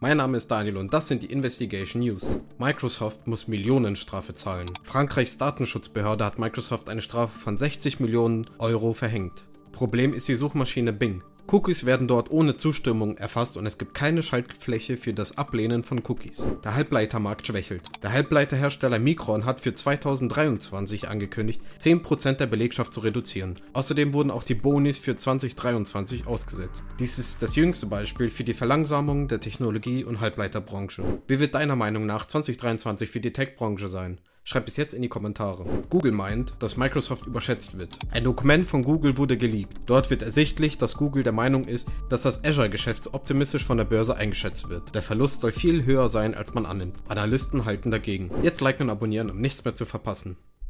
Mein Name ist Daniel und das sind die Investigation News. Microsoft muss Millionenstrafe zahlen. Frankreichs Datenschutzbehörde hat Microsoft eine Strafe von 60 Millionen Euro verhängt. Problem ist die Suchmaschine Bing. Cookies werden dort ohne Zustimmung erfasst und es gibt keine Schaltfläche für das Ablehnen von Cookies. Der Halbleitermarkt schwächelt. Der Halbleiterhersteller Micron hat für 2023 angekündigt, 10% der Belegschaft zu reduzieren. Außerdem wurden auch die Bonis für 2023 ausgesetzt. Dies ist das jüngste Beispiel für die Verlangsamung der Technologie- und Halbleiterbranche. Wie wird deiner Meinung nach 2023 für die Tech-Branche sein? Schreibt es jetzt in die Kommentare. Google meint, dass Microsoft überschätzt wird. Ein Dokument von Google wurde geleakt. Dort wird ersichtlich, dass Google der Meinung ist, dass das Azure-Geschäft zu optimistisch von der Börse eingeschätzt wird. Der Verlust soll viel höher sein, als man annimmt. Analysten halten dagegen. Jetzt liken und abonnieren, um nichts mehr zu verpassen.